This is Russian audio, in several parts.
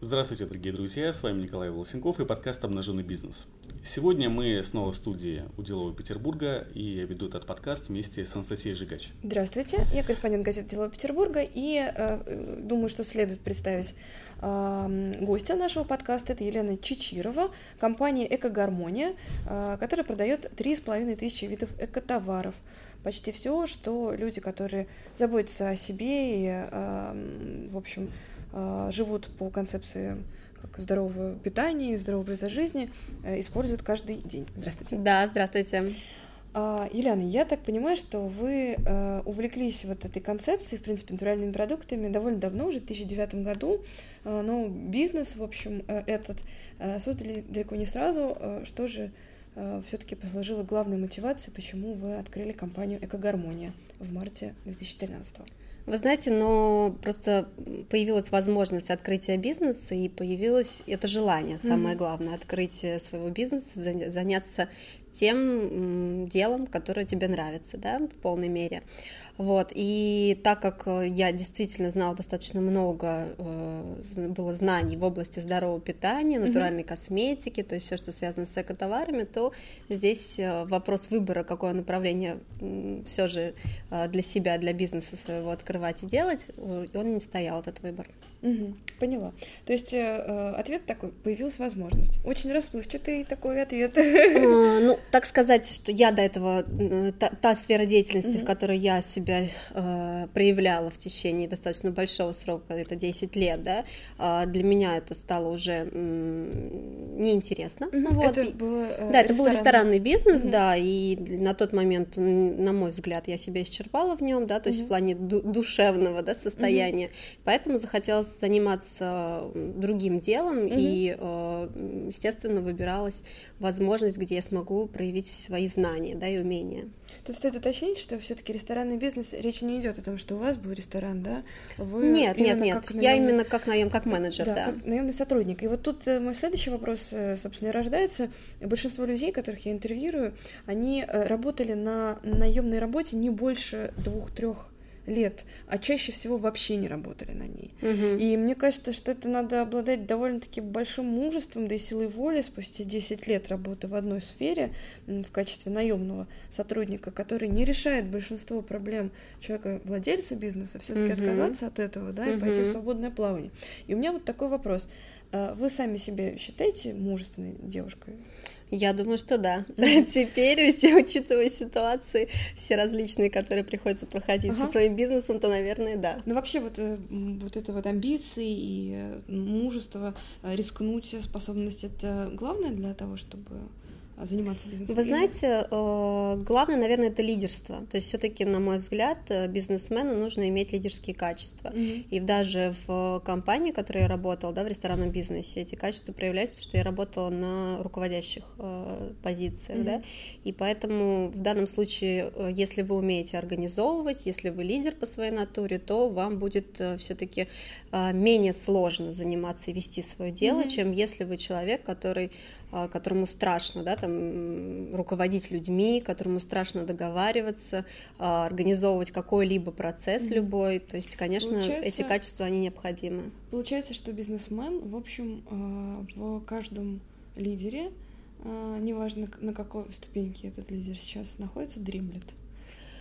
Здравствуйте, дорогие друзья, с вами Николай Волосенков и подкаст «Обнаженный бизнес». Сегодня мы снова в студии Уделова Петербурга, и я веду этот подкаст вместе с Анастасией Жигач. Здравствуйте, я корреспондент газеты «Дело Петербурга», и э, думаю, что следует представить э, гостя нашего подкаста. Это Елена Чичирова, компания «Экогармония», э, которая продает 3,5 тысячи видов экотоваров почти все, что люди, которые заботятся о себе и, э, в общем, живут по концепции как здорового питания, здорового образа жизни, э, используют каждый день. Здравствуйте. Да, здравствуйте. А, Елена, я так понимаю, что вы э, увлеклись вот этой концепцией, в принципе, натуральными продуктами довольно давно, уже в 2009 году, э, но бизнес, в общем, этот создали далеко не сразу. Что же все-таки послужило главной мотивацией, почему вы открыли компанию «Экогармония» в марте 2013 года? Вы знаете, но просто появилась возможность открытия бизнеса и появилось это желание, самое mm-hmm. главное, открыть своего бизнеса, заняться тем делом, которое тебе нравится, да, в полной мере. Вот, и так как э, я действительно знала достаточно много, э, было знаний в области здорового питания, натуральной mm-hmm. косметики, то есть все, что связано с экотоварами, то здесь э, вопрос выбора, какое направление все же для себя, для бизнеса своего открывать и делать, он не стоял, этот выбор. Угу, поняла. То есть э, ответ такой, появилась возможность. Очень расплывчатый такой ответ. А, ну, так сказать, что я до этого, та, та сфера деятельности, угу. в которой я себя э, проявляла в течение достаточно большого срока, это 10 лет, да, э, для меня это стало уже м, неинтересно. Угу. Вот. Это было, э, да, это был ресторанный бизнес, угу. да, и на тот момент, на мой взгляд, я себя исчерпала в нем, да, то есть угу. в плане ду- душевного да, состояния, угу. поэтому захотелось заниматься другим делом, mm-hmm. и, э, естественно, выбиралась возможность, где я смогу проявить свои знания, да, и умения. Тут стоит уточнить, что все-таки ресторанный бизнес речь не идет о том, что у вас был ресторан, да? Вы нет, нет, нет. Наемный... Я именно как наем, как менеджер, да. да. Как наемный сотрудник. И вот тут э, мой следующий вопрос, э, собственно, и рождается. Большинство людей, которых я интервьюирую, они работали на наемной работе не больше двух-трех лет, а чаще всего вообще не работали на ней. Угу. И мне кажется, что это надо обладать довольно-таки большим мужеством, да и силой воли спустя 10 лет работы в одной сфере в качестве наемного сотрудника, который не решает большинство проблем человека, владельца бизнеса, все-таки угу. отказаться от этого, да, угу. и пойти в свободное плавание. И у меня вот такой вопрос. А вы сами себя считаете мужественной девушкой? Я думаю, что да. Теперь, учитывая ситуации все различные, которые приходится проходить ага. со своим бизнесом, то, наверное, да. Ну, вообще, вот, э, вот это вот амбиции и э, мужество, э, рискнуть, способность, это главное для того, чтобы заниматься бизнесом? Вы знаете, э, главное, наверное, это лидерство. То есть все-таки, на мой взгляд, э, бизнесмену нужно иметь лидерские качества. Mm-hmm. И даже в компании, в которой я работала, да, в ресторанном бизнесе, эти качества проявлялись, потому что я работала на руководящих э, позициях, mm-hmm. да, и поэтому в данном случае, если вы умеете организовывать, если вы лидер по своей натуре, то вам будет все-таки менее сложно заниматься и вести свое дело, mm-hmm. чем если вы человек, который а, которому страшно, да, там, руководить людьми, которому страшно договариваться, а, организовывать какой-либо процесс mm-hmm. любой. То есть, конечно, получается, эти качества, они необходимы. Получается, что бизнесмен, в общем, а, в каждом лидере, неважно на какой ступеньке этот лидер сейчас находится, дремлет.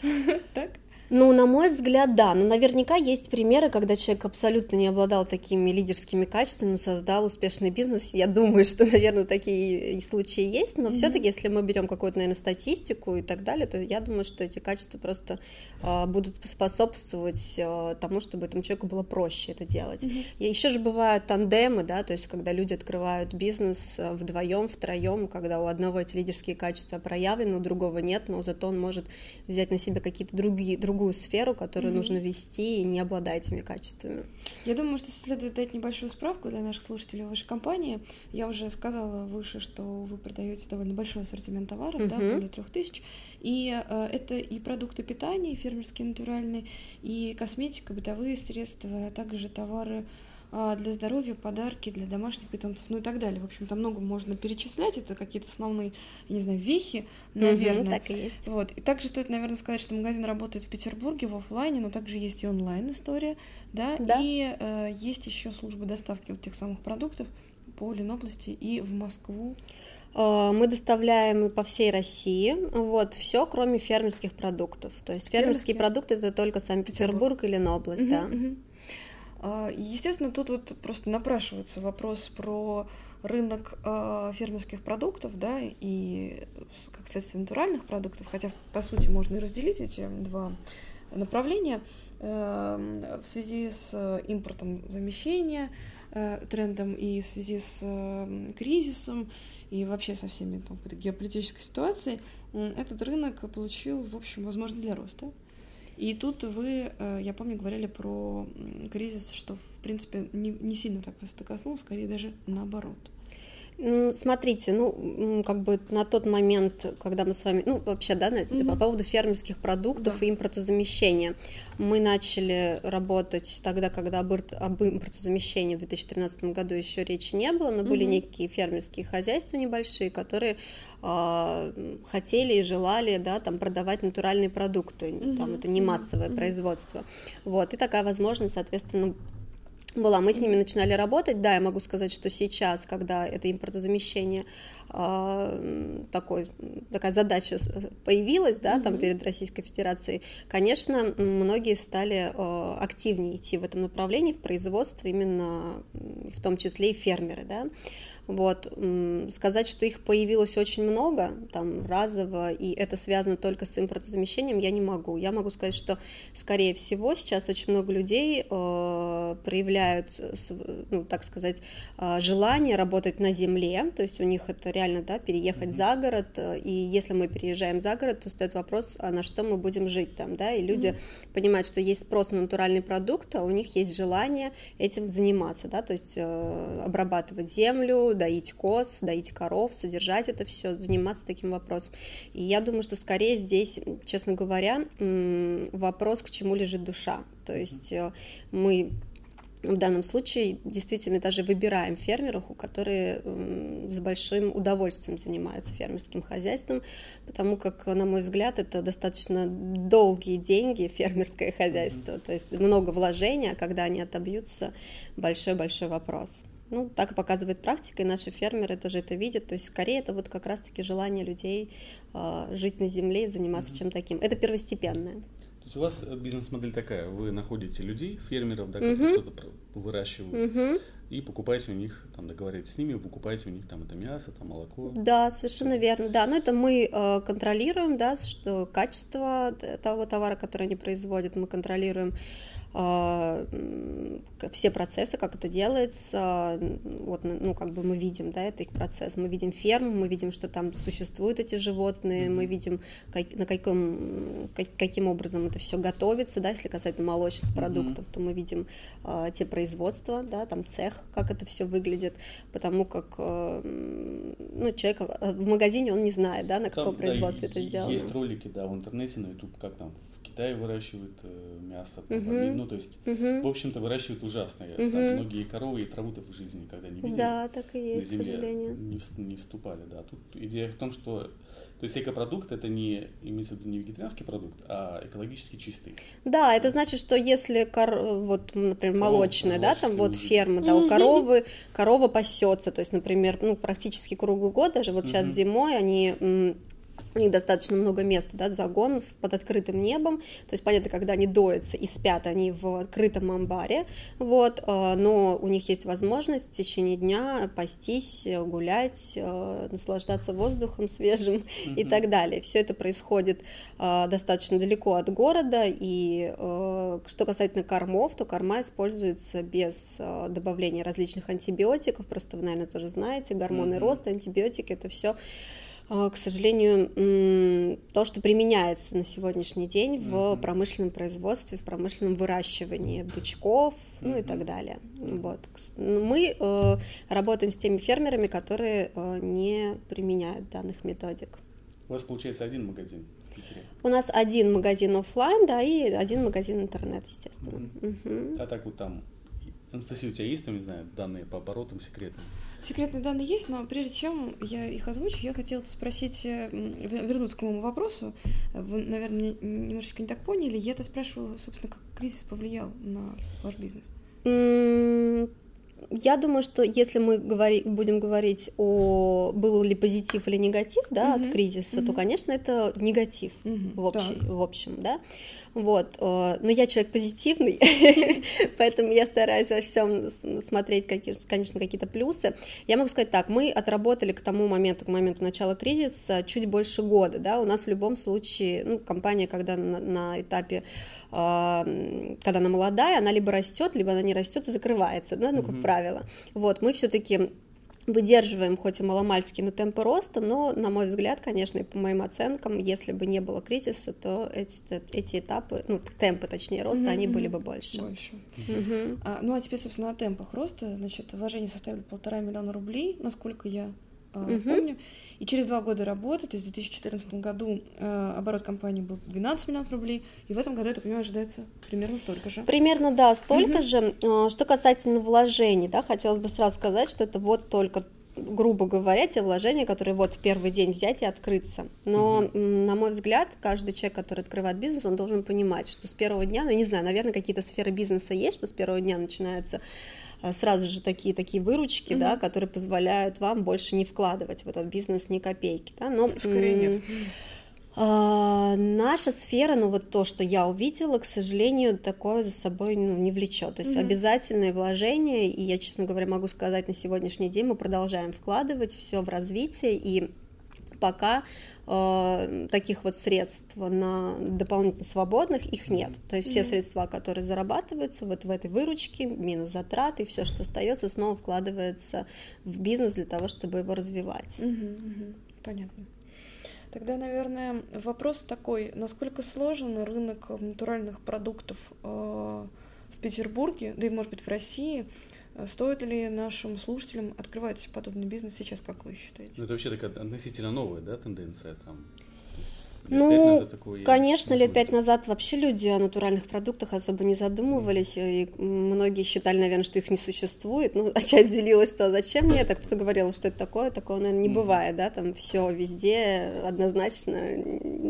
Так? Ну, на мой взгляд, да. Но наверняка есть примеры, когда человек абсолютно не обладал такими лидерскими качествами, но создал успешный бизнес. Я думаю, что, наверное, такие случаи есть. Но mm-hmm. все-таки, если мы берем какую-то, наверное, статистику и так далее, то я думаю, что эти качества просто э, будут способствовать э, тому, чтобы этому человеку было проще это делать. Mm-hmm. И еще же бывают тандемы, да, то есть когда люди открывают бизнес э, вдвоем, втроем, когда у одного эти лидерские качества проявлены, у другого нет, но зато он может взять на себя какие-то другие, другую другую сферу, которую mm-hmm. нужно вести, и не обладая этими качествами. Я думаю, что следует дать небольшую справку для наших слушателей вашей компании. Я уже сказала выше, что вы продаете довольно большой ассортимент товаров, mm-hmm. да, более трех тысяч. И э, это и продукты питания, и фермерские натуральные, и косметика, бытовые средства, а также товары для здоровья, подарки для домашних питомцев, ну и так далее. В общем, там много можно перечислять, это какие-то основные, я не знаю, вехи, наверное. Угу, так и есть. Вот. И также стоит, наверное, сказать, что магазин работает в Петербурге в офлайне, но также есть и онлайн история, да, да. и э, есть еще служба доставки вот тех самых продуктов по Ленобласти и в Москву. Э, мы доставляем по всей России, вот, все, кроме фермерских продуктов. То есть фермерские, фермерские. продукты это только Санкт-Петербург или Ленобласть, угу, да. Угу. А, естественно, тут вот просто напрашивается вопрос про рынок э, фермерских продуктов, да, и как следствие натуральных продуктов, хотя по сути можно и разделить эти два направления э, в связи с импортом замещения э, трендом и в связи с э, кризисом и вообще со всеми там, геополитической ситуацией, этот рынок получил, в общем, возможность для роста. И тут вы, э, я помню, говорили про кризис, что, в принципе, не, не сильно так вас это коснулось, скорее даже наоборот. Смотрите, ну, как бы на тот момент, когда мы с вами, ну, вообще, да, знаете, mm-hmm. по поводу фермерских продуктов да. и импортозамещения, мы начали работать тогда, когда об, об импортозамещении в 2013 году еще речи не было, но mm-hmm. были некие фермерские хозяйства небольшие, которые э, хотели и желали, да, там, продавать натуральные продукты, mm-hmm. там, это не массовое mm-hmm. производство, вот, и такая возможность, соответственно, была. Мы с ними начинали работать. Да, я могу сказать, что сейчас, когда это импортозамещение э, такой, такая задача появилась, да, mm-hmm. там перед Российской Федерацией, конечно, многие стали э, активнее идти в этом направлении, в производство, именно в том числе и фермеры, да. Вот, сказать, что их появилось очень много, там, разово, и это связано только с импортозамещением, я не могу. Я могу сказать, что, скорее всего, сейчас очень много людей э, проявляют, ну, так сказать, э, желание работать на земле, то есть у них это реально, да, переехать mm-hmm. за город, и если мы переезжаем за город, то стоит вопрос, а на что мы будем жить там, да, и люди mm-hmm. понимают, что есть спрос на натуральный продукт, а у них есть желание этим заниматься, да, то есть э, обрабатывать землю, доить коз, доить коров, содержать это все, заниматься таким вопросом. И я думаю, что скорее здесь, честно говоря, вопрос, к чему лежит душа. То есть э, мы в данном случае действительно даже выбираем фермеров, которые с большим удовольствием занимаются фермерским хозяйством, потому как, на мой взгляд, это достаточно долгие деньги фермерское хозяйство, то есть много вложений, а когда они отобьются, большой-большой вопрос. Ну, так и показывает практика, и наши фермеры тоже это видят. То есть, скорее, это вот как раз-таки желание людей э, жить на земле и заниматься mm-hmm. чем таким. Это первостепенное. То есть у вас бизнес-модель такая: вы находите людей, фермеров, да, которые mm-hmm. что-то выращивают, mm-hmm. и покупаете у них, там, договариваетесь с ними, покупаете у них там это мясо, там молоко. Да, совершенно верно. Да, но это мы э, контролируем, да, что качество того товара, который они производят, мы контролируем все процессы, как это делается, вот, ну, как бы мы видим, да, это их процесс, мы видим ферму, мы видим, что там существуют эти животные, мы видим, как, на каком, как, каким образом это все готовится, да, если касательно молочных продуктов, mm-hmm. то мы видим э, те производства, да, там цех, как это все выглядит, потому как, э, ну, человек в магазине, он не знает, да, на там, каком производстве да, это сделано. Есть ролики, да, в интернете, на YouTube, как там Китае выращивают э, мясо, там, uh-huh. ну то есть, uh-huh. в общем-то, выращивают ужасно. Uh-huh. Там многие коровы и траву-то в жизни никогда не видели. Да, так и есть, на земле к сожалению. Не, не вступали, да. Тут идея в том, что то есть экопродукт это не имеется в виду не вегетарианский продукт, а экологически чистый. Да, это значит, что если кор... вот, например, молочная, да, там вот ферма, да, у коровы корова пасется, то есть, например, ну практически круглый год, даже вот сейчас зимой они у них достаточно много места, да, загон под открытым небом, то есть, понятно, когда они доятся и спят, они в открытом амбаре, вот, э, но у них есть возможность в течение дня пастись, гулять, э, наслаждаться воздухом свежим mm-hmm. и так далее. Все это происходит э, достаточно далеко от города, и что касательно кормов, то корма используется без добавления различных антибиотиков, просто вы, наверное, тоже знаете, гормоны mm-hmm. роста, антибиотики, это все к сожалению, то, что применяется на сегодняшний день в mm-hmm. промышленном производстве, в промышленном выращивании бычков, mm-hmm. ну и так далее. Вот. Ну, мы э, работаем с теми фермерами, которые э, не применяют данных методик. У вас получается один магазин? У нас один магазин офлайн, да, и один магазин интернет, естественно. Mm-hmm. Mm-hmm. А так вот там Анастасия, у тебя есть там, не знаю, данные по оборотам секретные? Секретные данные есть, но прежде чем я их озвучу, я хотела спросить, э, вернуться к моему вопросу. Вы, наверное, немножечко не так поняли. Я-то спрашивала, собственно, как кризис повлиял на ваш бизнес. Я думаю, что если мы говори, будем говорить о был ли позитив или негатив, да, mm-hmm. от кризиса, mm-hmm. то, конечно, это негатив mm-hmm. в, общем, в общем, да. Вот, э, но я человек позитивный, поэтому я стараюсь во всем смотреть, конечно, какие-то плюсы. Я могу сказать так: мы отработали к тому моменту, к моменту начала кризиса, чуть больше года, да. У нас в любом случае, ну, компания, когда на, на этапе когда она молодая, она либо растет, либо она не растет и закрывается, да, ну, как mm-hmm. правило. Вот, мы все-таки выдерживаем хоть и маломальские, но темпы роста, но, на мой взгляд, конечно, и по моим оценкам, если бы не было кризиса, то эти, эти этапы, ну, темпы, точнее, роста, mm-hmm. они были бы больше. Больше. Mm-hmm. А, ну, а теперь, собственно, о темпах роста, значит, вложения составили полтора миллиона рублей, насколько я uh, помню. И через два года работы, то есть в 2014 году э, оборот компании был 12 миллионов рублей, и в этом году, я так понимаю, ожидается примерно столько же. Примерно, да, столько uh же. Э, что касательно вложений, да, хотелось бы сразу сказать, что это вот только грубо говоря, те вложения, которые вот в первый день взять и открыться. Но, mm на мой взгляд, каждый человек, который открывает бизнес, он должен понимать, что с первого дня, ну, не знаю, наверное, какие-то сферы бизнеса есть, что с первого дня начинается сразу же такие такие выручки, угу. да, которые позволяют вам больше не вкладывать в этот бизнес ни копейки, да, но скорее нет. А, наша сфера, ну вот то, что я увидела, к сожалению, такое за собой ну, не влечет. То есть mm-hmm. обязательные вложения, и я, честно говоря, могу сказать, на сегодняшний день мы продолжаем вкладывать все в развитие, и пока э, таких вот средств на дополнительно свободных их нет. То есть mm-hmm. все средства, которые зарабатываются вот в этой выручке, минус затраты, все, что остается, снова вкладывается в бизнес для того, чтобы его развивать. Mm-hmm, mm-hmm. Понятно. Тогда, наверное, вопрос такой, насколько сложен рынок натуральных продуктов э, в Петербурге, да и, может быть, в России, стоит ли нашим слушателям открывать подобный бизнес сейчас, как вы считаете? Ну, это вообще такая относительно новая да, тенденция там. Лет ну, конечно, лет пять назад вообще люди о натуральных продуктах особо не задумывались, и многие считали, наверное, что их не существует. Ну, а часть делилась, что зачем мне это, кто-то говорил, что это такое, такого, наверное, не бывает, да, там все везде однозначно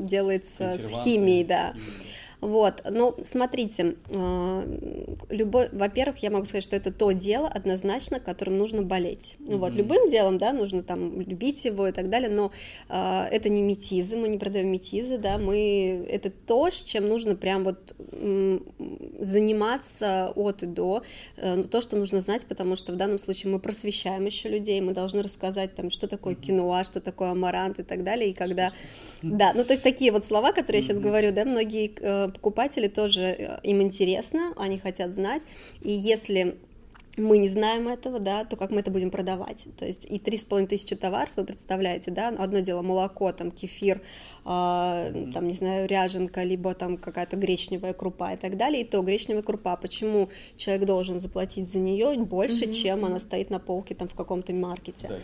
делается с химией, да. Вот, ну, смотрите, а, любой, во-первых, я могу сказать, что это то дело однозначно, которым нужно болеть. Mm-hmm. Вот, любым делом, да, нужно там любить его и так далее, но э, это не метизы, мы не продаем метизы, да, мы, это то, с чем нужно прям вот заниматься от и до, э, то, что нужно знать, потому что в данном случае мы просвещаем еще людей, мы должны рассказать там, что такое киноа, что такое амарант и так далее, и когда, да, ну, то есть такие вот слова, которые я сейчас говорю, да, многие э, покупатели тоже, э, им интересно, они хотят знать, и если мы не знаем этого, да, то как мы это будем продавать? То есть и три с половиной тысячи товаров, вы представляете, да, одно дело молоко, там кефир, э, там, не знаю, ряженка, либо там какая-то гречневая крупа и так далее, и то гречневая крупа, почему человек должен заплатить за нее больше, mm-hmm. чем она стоит на полке там в каком-то маркете? Да,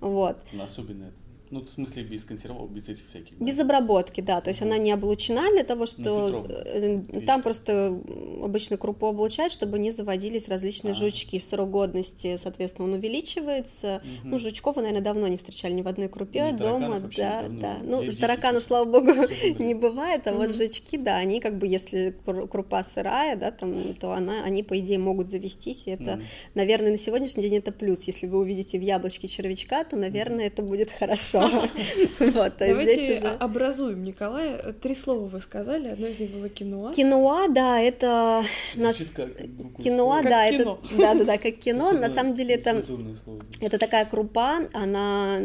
вот. Особенно это ну, в смысле, без консервов, без этих всяких. Да? Без обработки, да. То есть она не облучена для того, что э, там просто обычно крупу облучают, чтобы не заводились различные а. жучки. Срок годности, соответственно, он увеличивается. Угу. Ну, жучков вы, наверное, давно не встречали ни в одной крупе ну, дома. Да, да. Ну, таракана, слава богу, не бывает, а угу. вот жучки, да, они как бы, если крупа сырая, да, там, то она, они, по идее, могут завестись. И это, угу. наверное, на сегодняшний день это плюс. Если вы увидите в яблочке червячка, то, наверное, это будет хорошо. Вот, Давайте уже... образуем, Николай. Три слова вы сказали, одно из них было киноа. Киноа, да, это... Нас... Киноа, да, это... Да-да-да, как кино. На самом деле это... Это такая крупа, она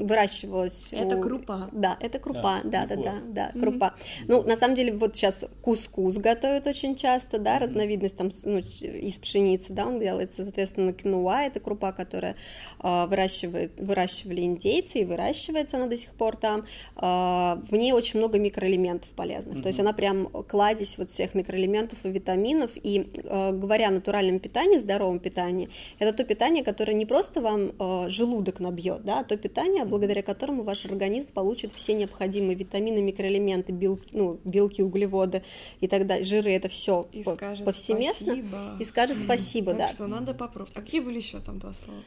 выращивалась... Это крупа. Да, это крупа, да-да-да, да, крупа. Ну, на самом деле, вот сейчас кускус готовят очень часто, да, разновидность там ну, из пшеницы, да, он делается, соответственно, киноа, это крупа, которая а, выращивает, выращивали индейцы и выращивали выращивается она до сих пор там, в ней очень много микроэлементов полезных, mm-hmm. то есть она прям кладезь вот всех микроэлементов и витаминов, и говоря о натуральном питании, здоровом питании, это то питание, которое не просто вам желудок набьет, да, а то питание, благодаря которому ваш организм получит все необходимые витамины, микроэлементы, белки, ну, белки, углеводы и так далее, жиры, это все повсеместно. Спасибо. И скажет спасибо, так да. что надо попробовать. А какие были еще там два слова?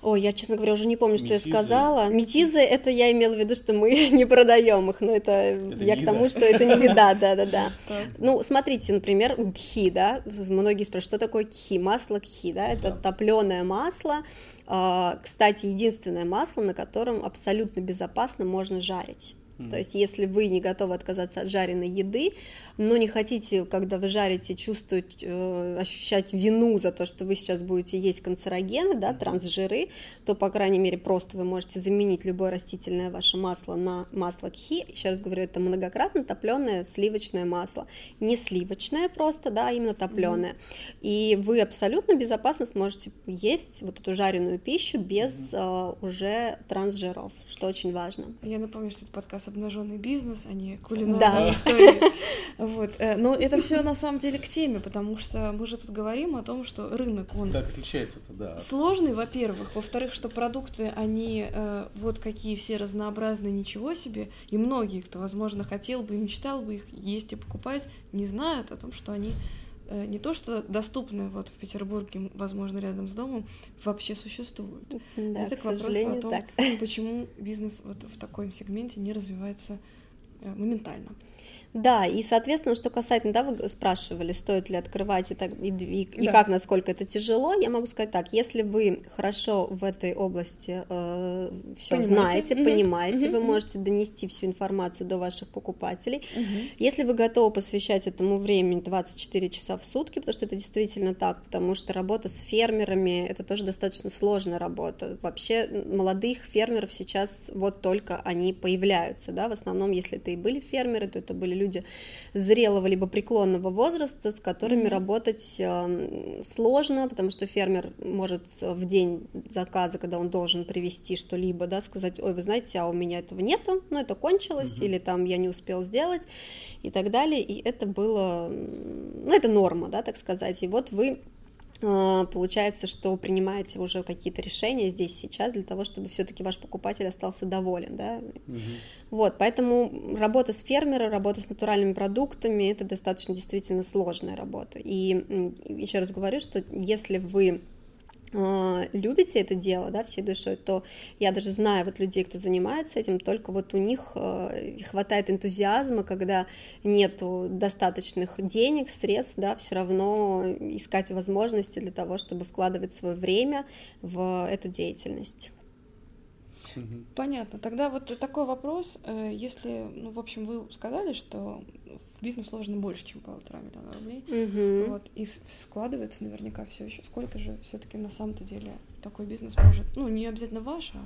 Ой, я, честно говоря, уже не помню, что Метизы. я сказала. Метизы это я имела в виду, что мы не продаем их, но это, это я к тому, что это не еда, да, да, да. Ну, смотрите, например, кхи, да, многие спрашивают, что такое кхи, масло кхи, да, это топленое масло, а, кстати, единственное масло, на котором абсолютно безопасно можно жарить. Mm-hmm. То есть, если вы не готовы отказаться от жареной еды, но не хотите, когда вы жарите, чувствовать, э, ощущать вину за то, что вы сейчас будете есть канцерогены, да, трансжиры, то, по крайней мере, просто вы можете заменить любое растительное ваше масло на масло кхи. Еще раз говорю, это многократно топленое сливочное масло. Не сливочное просто, да, а именно топленое. Mm-hmm. И вы абсолютно безопасно сможете есть вот эту жареную пищу без mm-hmm. э, уже трансжиров, что очень важно. Я напомню, что это подкаст обнаженный бизнес, а не кулинарная да. история. Вот. Э, но это все на самом деле к теме, потому что мы же тут говорим о том, что рынок, он... Как отличается-то, да. Сложный, во-первых. Во-вторых, что продукты, они э, вот какие все разнообразные, ничего себе. И многие, кто, возможно, хотел бы и мечтал бы их есть и покупать, не знают о том, что они не то что доступны вот в Петербурге, возможно, рядом с домом, вообще существуют. Да, Это к, к вопросу о том, так. почему бизнес вот в таком сегменте не развивается моментально. Да, и, соответственно, что касательно, да, вы спрашивали, стоит ли открывать и, так, и, и, и как, насколько это тяжело, я могу сказать так, если вы хорошо в этой области э, все знаете, понимаете, угу. вы можете донести всю информацию до ваших покупателей, угу. если вы готовы посвящать этому времени 24 часа в сутки, потому что это действительно так, потому что работа с фермерами, это тоже достаточно сложная работа, вообще молодых фермеров сейчас вот только они появляются, да, в основном, если это и были фермеры, то это были люди зрелого либо преклонного возраста, с которыми mm-hmm. работать э, сложно, потому что фермер может в день заказа, когда он должен привезти что-либо, да, сказать, ой, вы знаете, а у меня этого нету, ну это кончилось, mm-hmm. или там я не успел сделать и так далее, и это было, ну это норма, да, так сказать, и вот вы получается, что принимаете уже какие-то решения здесь сейчас для того, чтобы все-таки ваш покупатель остался доволен, да. Угу. Вот, поэтому работа с фермером, работа с натуральными продуктами это достаточно действительно сложная работа. И еще раз говорю, что если вы а, любите это дело, да, всей душой, то я даже знаю вот людей, кто занимается этим, только вот у них э, хватает энтузиазма, когда нету достаточных денег, средств, да, все равно искать возможности для того, чтобы вкладывать свое время в эту деятельность. Понятно. Тогда вот такой вопрос, э, если, ну, в общем, вы сказали, что бизнес сложен больше, чем полтора миллиона рублей, угу. вот, и складывается наверняка все еще. Сколько же все-таки на самом-то деле такой бизнес может, ну, не обязательно ваш, а...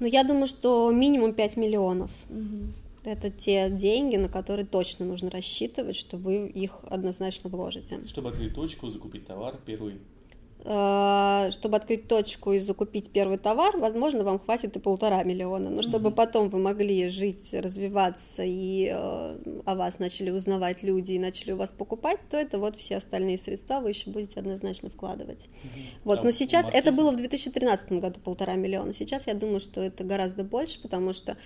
Ну, я думаю, что минимум 5 миллионов. Угу. Это те деньги, на которые точно нужно рассчитывать, что вы их однозначно вложите. Чтобы открыть точку, закупить товар первый, чтобы открыть точку и закупить первый товар, возможно, вам хватит и полтора миллиона. Но чтобы mm-hmm. потом вы могли жить, развиваться и э, о вас начали узнавать люди и начали у вас покупать, то это вот все остальные средства вы еще будете однозначно вкладывать. Mm-hmm. Вот, а но сейчас это было в 2013 году полтора миллиона. Сейчас я думаю, что это гораздо больше, потому что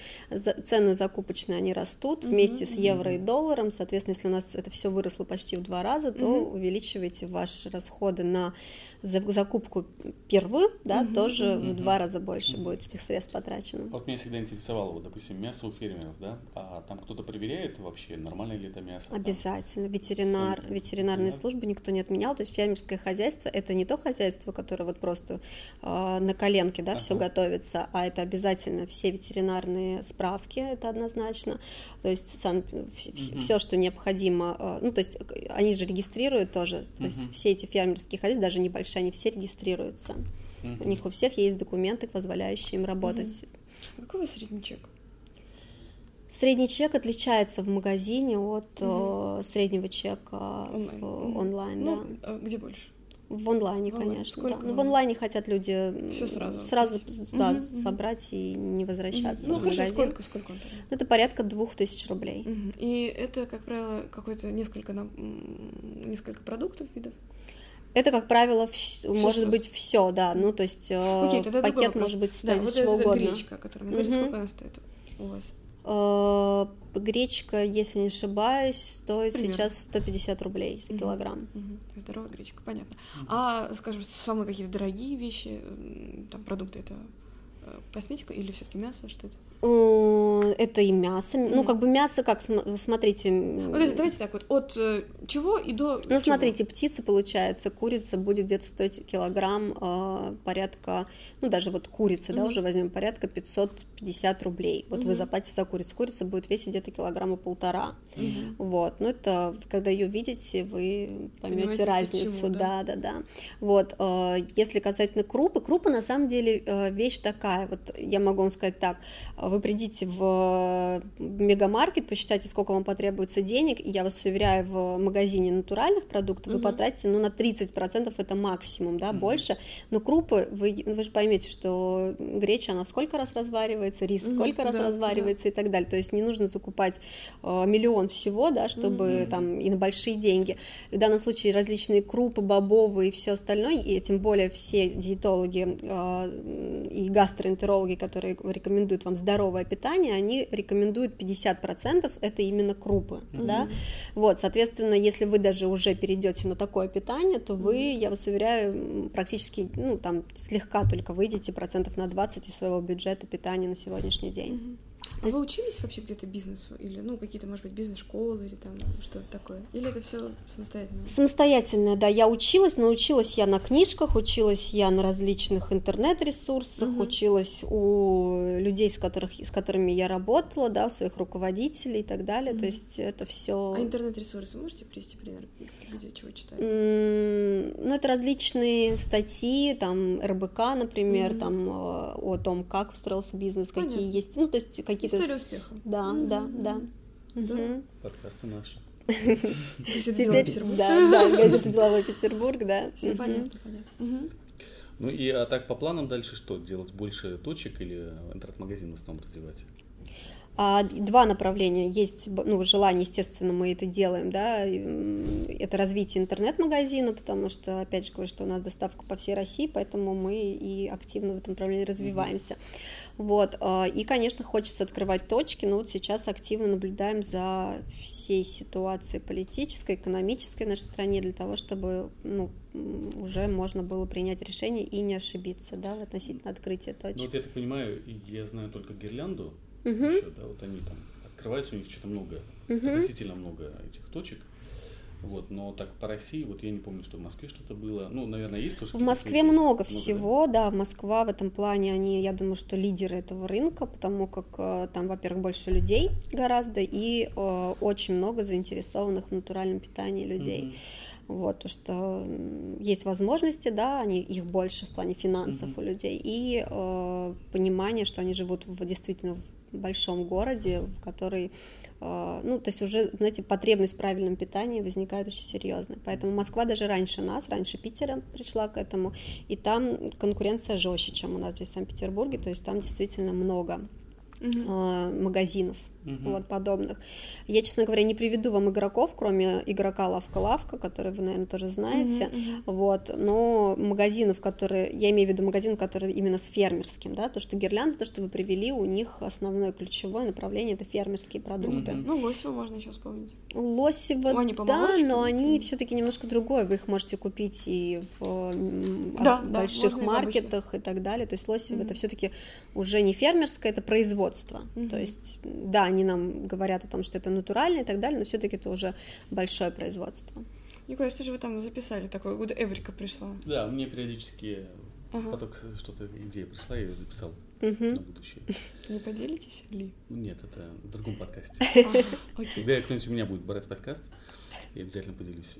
цены закупочные они растут mm-hmm. вместе с евро и долларом. Соответственно, если у нас это все выросло почти в два раза, то mm-hmm. увеличивайте ваши расходы на за закупку первую, да, угу, тоже угу. в два раза больше угу. будет этих средств потрачено. Вот меня всегда интересовало, вот, допустим, мясо у фермеров, да, а там кто-то проверяет вообще, нормально ли это мясо? Обязательно. Там? Ветеринар, Ветеринар, ветеринарные службы никто не отменял, то есть фермерское хозяйство это не то хозяйство, которое вот просто э, на коленке, да, ага. все готовится, а это обязательно все ветеринарные справки, это однозначно, то есть сан, угу. все, что необходимо, э, ну, то есть они же регистрируют тоже, то угу. есть все эти фермерские хозяйства, даже небольшие они все регистрируются. Mm-hmm. У них у всех есть документы, позволяющие им работать. Mm-hmm. Какой средний чек? Средний чек отличается в магазине от mm-hmm. среднего чека онлайн. В, онлайн ну, да. А где больше? В онлайне, В онлайн. конечно. Сколько да. Ну, в онлайне хотят люди Всё сразу сразу да, мгм. собрать и не возвращаться Ну, в хорошо, магазин. сколько, сколько он? Ну, Это порядка двух тысяч рублей. Мгм. И это, как правило, какое-то несколько, на- несколько продуктов, видов? Это, как правило, вс- может сразу. быть все, да. Ну, то есть э, Окей, пакет вопрос. может быть Да, состоять вот чего это угодно. гречка, о которой мы говорили, Мгм. сколько она стоит у вас? Э, Гречка, если не ошибаюсь, стоит Примерно. сейчас 150 рублей за килограмм. Мгм. Здоровая гречка, понятно. А, скажем, самые какие-то дорогие вещи, там, продукты, это э, косметика или все таки мясо, что это? Э, Это и мясо. Ну, Мгм. как бы мясо, как, см- смотрите. Вот это, давайте так вот, от э, чего и до Ну, чего? смотрите, птица получается, курица будет где-то стоить килограмм э, порядка, ну, даже вот курица, да, Мгм. уже возьмем порядка 550 рублей. Вот вы Мгм. заплатите за курицу. Курица будет весить где-то килограмма полтора. Мгм. Вот, ну это когда ее видите, вы поймете разницу, почему, да, да, да. Вот, э, если касательно крупы, крупа на самом деле э, вещь такая. Вот я могу вам сказать так: вы придите в э, мегамаркет, посчитайте, сколько вам потребуется денег, и я вас уверяю, в магазине натуральных продуктов вы Мгм. потратите, ну на 30% это максимум, да, Мгм. больше. Но крупы, вы, вы же поймете, что греча она сколько раз разваривается, рис Мгм, сколько раз да, разваривается и так далее. То есть не нужно закупать э, миллион всего, да, чтобы Мгм. там и на большие деньги. В данном случае различные крупы, бобовые и все остальное, и тем более все диетологи э, и гастроэнтерологи, которые рекомендуют вам здоровое питание, они рекомендуют 50% это именно крупы, Мгм. да. Вот, соответственно, если вы даже уже перейдете на такое питание, то вы, я вас уверяю, практически, ну, там, слегка только выйдете процентов на 20 из своего бюджета питания на сегодняшний день. Мгм. А вы учились вообще где-то бизнесу? Или, ну, какие-то, может быть, бизнес-школы или там что-то такое? Или это все самостоятельно? Самостоятельно, да, я училась, но училась я на книжках, училась я на различных интернет-ресурсах, Мгм. училась у людей, с, которых, с которыми я работала, да, у своих руководителей и так далее, Мгм. то есть это все... А интернет-ресурсы можете привести пример, где чего читали? Ну, это различные статьи, там, РБК, например, Мгм. там, э, о том, как строился бизнес, какие Понятно. есть, ну, то есть какие-то... История успеха. Да, Мгм. да, да. Мгм. Подкасты наши. Газета «Деловой Теперь, Петербург». да, да, газета «Деловой Петербург», да. Все понятно, понятно. Ну и а так по планам дальше что? Делать больше точек или интернет-магазин в основном развивать? А, Два направления есть, ну, желание, естественно, мы это делаем, да, это развитие интернет-магазина, потому что, опять же, говорю, что у нас доставка по всей России, поэтому мы и активно в этом направлении развиваемся. Вот, а, и, конечно, хочется открывать точки, но вот сейчас активно наблюдаем за всей ситуацией политической, экономической в нашей стране для того, чтобы, ну, уже можно было принять решение и не ошибиться, да, в относительно открытия Ну точек. вот я так понимаю, я знаю только гирлянду, Мгм. еще, да, вот они там открываются, у них что-то много, Мгм. относительно много этих точек. Вот, но так по России, вот я не помню, что в Москве что-то было. Ну, наверное, есть тоже. В Москве много да? всего, да, Москва в этом плане, они, я думаю, что лидеры этого рынка, потому как э, там, во-первых, больше людей гораздо, и э, очень много заинтересованных в натуральном питании людей. Мгм. Вот, то, что есть возможности, да, они, их больше в плане финансов Мгм. у людей, и э, понимание, что они живут в, действительно в большом городе, в который, э, ну, то есть уже, знаете, потребность в правильном питании возникает очень серьезно. Поэтому Москва даже раньше нас, раньше Питера пришла к этому, и там конкуренция жестче, чем у нас здесь в Санкт-Петербурге, то есть там действительно много э, магазинов Мгм. вот подобных. Я, честно говоря, не приведу вам игроков, кроме игрока Лавка-Лавка, который вы, наверное, тоже знаете. Мгм, мгм. Вот, но магазинов, которые, я имею в виду магазин, который именно с фермерским, да, то, что гирлянда, то, что вы привели, у них основное ключевое направление это фермерские продукты. Мгм. Ну, Лосева можно еще вспомнить. Лосево, Ну, они да, но они все-таки немножко другое. Вы их можете купить и в Да, а- да, больших и в маркетах и так далее. То есть Лосево Мгм. это все-таки уже не фермерское, это производство. Мгм. То есть, да, они нам говорят о том, что это натурально и так далее, но все-таки это уже большое производство. Николай, что же вы там записали такое? Вот Эврика пришла. Да, мне периодически Ага. поток что-то идея пришла, я ее записал Мгм. на будущее. Не поделитесь ли? Нет, это в другом подкасте. Когда кто-нибудь у меня будет брать подкаст, я обязательно поделюсь.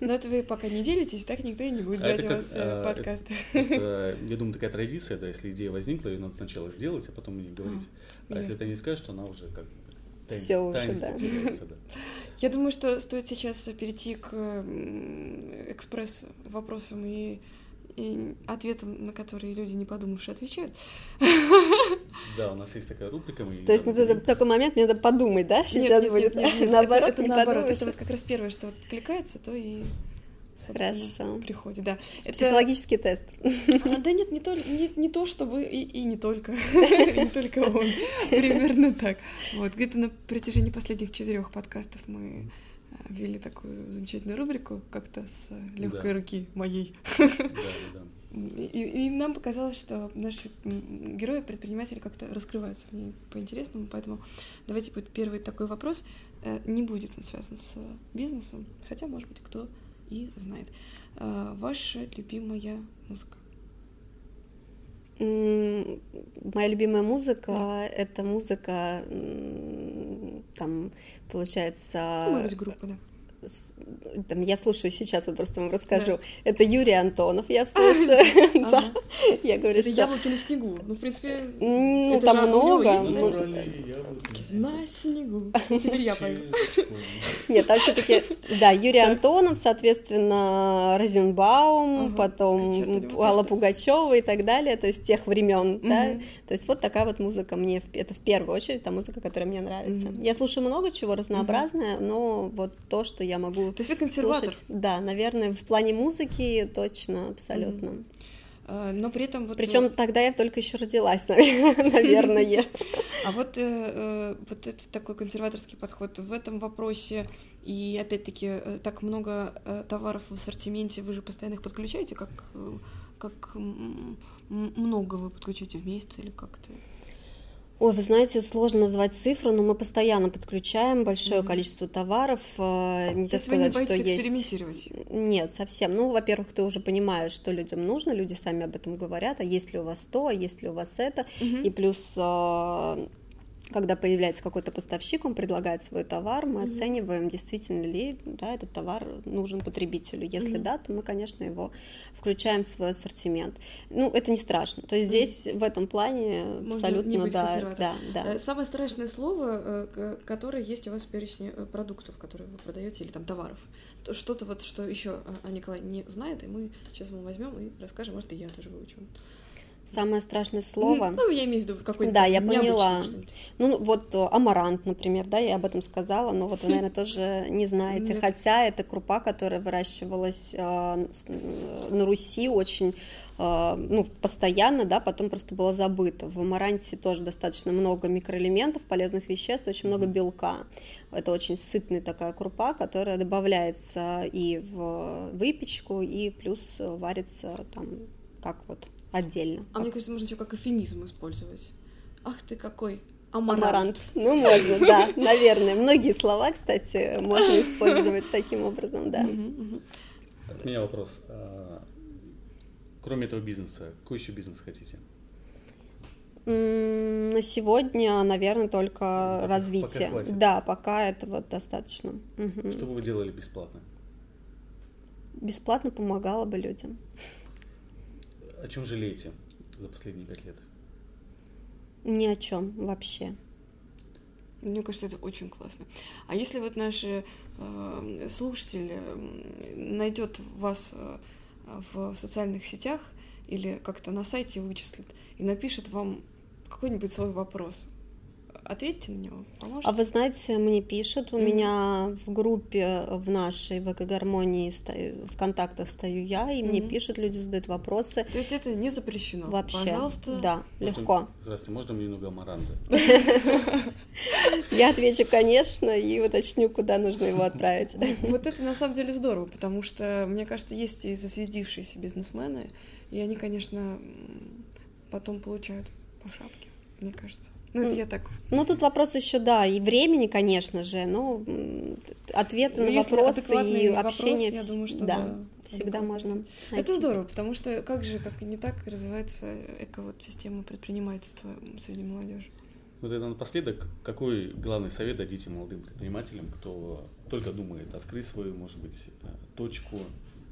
Но это вы пока не делитесь, так никто и не будет А брать у вас э, а, подкаст. Я думаю, такая традиция, да, если идея возникла, ее надо сначала сделать, а потом мне говорить. А если ты не скажешь, то она уже как бы тайн- Всё уже, да. теряется, да. Я думаю, что стоит сейчас перейти к экспресс-вопросам и и ответом, на которые люди, не подумавши, отвечают. Да, у нас есть такая рубрика. Мы То есть вот это такой момент, мне надо подумать, да, сейчас нет, будет? Нет, нет, наоборот, это, это наоборот, это вот как раз первое, что вот откликается, то и Хорошо. приходит, да. Психологический это... тест. А, да нет, не то, не, не то чтобы и, и не только, не только он, примерно так. Вот где-то на протяжении последних четырех подкастов мы ввели такую замечательную рубрику как-то с легкой да. руки моей. Да, да, И, и нам показалось, что наши герои, предприниматели как-то раскрываются в ней по-интересному, поэтому давайте будет первый такой вопрос. Э, не будет он связан с бизнесом, хотя, может быть, кто и знает. Э, ваша любимая музыка? Моя любимая музыка да. это музыка, там, получается... Ну, может быть, группа, да там, я слушаю сейчас, вот просто вам расскажу. Да. Это Юрий Антонов, я слушаю. да. Я говорю, что... яблоки на снегу. Ну, в принципе, ну, там много. На снегу. Теперь я пою. Нет, там все таки да, Юрий Антонов, соответственно, Розенбаум, потом Алла Пугачева и так далее, то есть тех времен, да. То есть вот такая вот музыка мне, это в первую очередь та музыка, которая мне нравится. Я слушаю много чего разнообразное, но вот то, что я я могу То есть вы консерватор? Слушать. Да, наверное, в плане музыки точно, абсолютно. Mm-hmm. Но при этом вот... Причем тогда я только еще родилась, наверное. А вот, э, э, вот это такой консерваторский подход в этом вопросе, и опять-таки э, так много товаров в ассортименте, вы же постоянно их подключаете, как, как много вы подключаете в месяц или как-то? Ой, вы знаете, сложно назвать цифру, но мы постоянно подключаем большое mm-hmm. количество товаров. Э, нельзя сказать, вы не что есть. экспериментировать? Нет, совсем. Ну, во-первых, ты уже понимаешь, что людям нужно, люди сами об этом говорят, а есть ли у вас то, а есть ли у вас это, mm-hmm. и плюс э, когда появляется какой-то поставщик, он предлагает свой товар, мы mm-hmm. оцениваем, действительно ли да, этот товар нужен потребителю. Если mm-hmm. да, то мы, конечно, его включаем в свой ассортимент. Ну, это не страшно. То есть здесь mm-hmm. в этом плане Можно абсолютно не быть да, да, да. Э, самое страшное слово, э, которое есть у вас в перечне э, продуктов, которые вы продаете, или там товаров. Что-то вот, что еще Николай не знает, и мы сейчас ему возьмем и расскажем, может, и я тоже выучу. Самое страшное слово. Ну, я имею в виду какой-то. Да, я поняла. Ну, вот э, амарант, например, да, я об этом сказала, но вот вы, наверное, тоже не знаете. Хотя это крупа, которая выращивалась э, на Руси очень э, ну, постоянно, да, потом просто была забыта. В амаранте тоже достаточно много микроэлементов, полезных веществ, очень много белка. Это очень сытная такая крупа, которая добавляется и в выпечку, и плюс варится там как вот отдельно. А мне кажется, можно еще как эфемизм использовать. Ах ты какой Амарант. Амарант. Ну, можно, да, наверное. Многие слова, кстати, можно использовать таким образом, да. От меня вопрос. А, кроме этого бизнеса, какой еще бизнес хотите? На сегодня, наверное, только пока, развитие. Пока да, пока этого достаточно. Что бы вы делали бесплатно? Бесплатно помогала бы людям. О чем жалеете за последние пять лет? Ни о чем вообще. Мне кажется, это очень классно. А если вот наши э, слушатели найдет вас э, в социальных сетях или как-то на сайте вычислит и напишет вам какой-нибудь свой вопрос, ответьте на него, поможете? А вы знаете, мне пишут, у mm-hmm. меня в группе в нашей в Эко-гармонии стою, в контактах стою я, и mm-hmm. мне пишут, люди задают вопросы. То есть это не запрещено? Вообще, Пожалуйста. Да, легко. Здравствуйте, можно мне немного амаранта? Я отвечу, конечно, и уточню, куда нужно его отправить. Вот это на самом деле здорово, потому что, мне кажется, есть и засведившиеся бизнесмены, и они, конечно, потом получают по шапке, мне кажется. Ну, это я так. Ну, тут вопрос еще, да, и времени, конечно же, но ответы ну, на вопросы и общение, вопрос, я думаю, что да, да всегда можно найти. Это здорово, потому что как же, как и не так, развивается эко-вот-система предпринимательства среди молодежи. Вот это напоследок, какой главный совет дадите молодым предпринимателям, кто только думает открыть свою, может быть, э, точку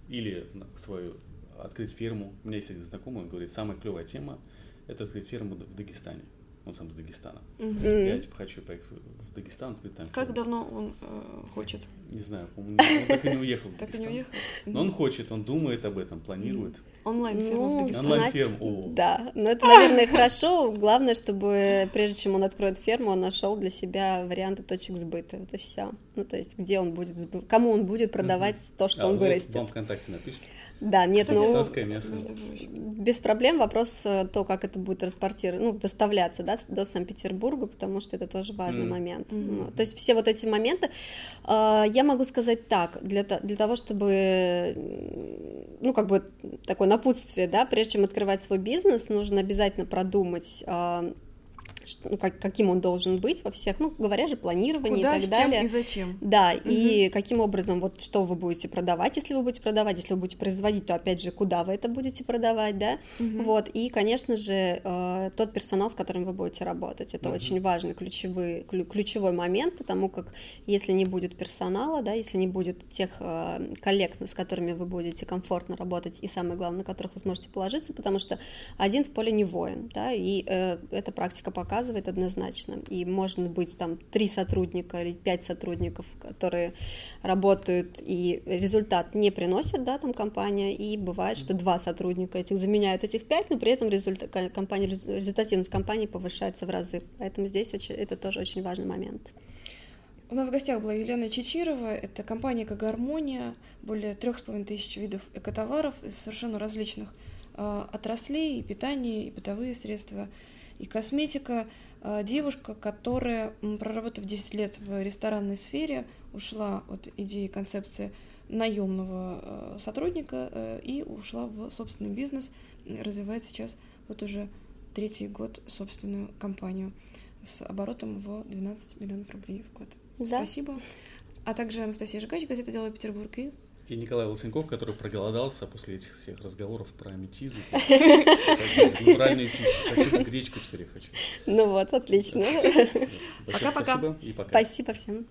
или свою открыть ферму. У меня есть один знакомый, он говорит, самая клевая тема – это открыть ферму в Дагестане. Он сам из Дагестана. Мгм. Я типа хочу поехать в Дагестан, открыть там. Как фирму. давно он э, хочет? Не знаю, по-моему, он так и не уехал в Так и не уехал? Но он хочет, он думает об этом, планирует. Онлайн-фирма в Ну, Дагестане. Онлайн-ферм, о. Да, но это, наверное, хорошо. Главное, чтобы прежде чем он откроет ферму, он нашел для себя варианты точек сбыта. Это все. Ну, то есть, где он будет кому он будет продавать то, что А, он вот вырастет. Вам ВКонтакте напишет. Да, нет, Кстати, ну Дагестанское мясо. Прочим. без проблем вопрос э, то, как это будет транспортироваться, ну, доставляться, да, до Санкт-Петербурга, потому что это тоже важный Мгм. момент. Мгм. Ну, то есть все вот эти моменты, э, я могу сказать так, для, для того, чтобы, ну, как бы такое напутствие, да, прежде чем открывать свой бизнес, нужно обязательно продумать, э, что- ну, как- каким он должен быть во всех, ну, говоря же, планировании Куда, и так чем далее. и зачем? Да, и каким образом, вот что вы будете продавать, если вы будете продавать, если вы будете производить, то опять же, куда вы это будете продавать, да, Мгм. вот, и, конечно же, э, тот персонал, с которым вы будете работать, это Мгм. очень важный ключевой, клю- ключевой момент, потому как если не будет персонала, да, если не будет тех э, коллег, с которыми вы будете комфортно работать, и самое главное, на которых вы сможете положиться, потому что один в поле не воин, да, и э, эта практика показывает однозначно, и может быть там три сотрудника или пять сотрудников, которые работают, и результат не приносит, да, там компания, и бывает, что два сотрудника этих заменяют этих пять, но при этом результа- ко- компания, результативность компании повышается в разы, поэтому здесь очень, это тоже очень важный момент. У нас в гостях была Елена Чичирова, это компания «Экогармония», более трех с половиной тысяч видов экотоваров из совершенно различных э, отраслей, и питание, и бытовые средства, и косметика. Э, девушка, которая, проработав 10 лет в ресторанной сфере, ушла от идеи концепции наемного сотрудника э, и ушла в собственный бизнес, развивает сейчас вот уже третий год собственную компанию с оборотом в 12 миллионов рублей в год. Да. Спасибо. А также Анастасия Жигач, газета «Дело Петербург» и И Николай Лысенков, который проголодался после этих всех разговоров про аметизы. Натуральную пищу. Хочу гречку теперь я хочу. Ну вот, отлично. Пока-пока. Спасибо всем.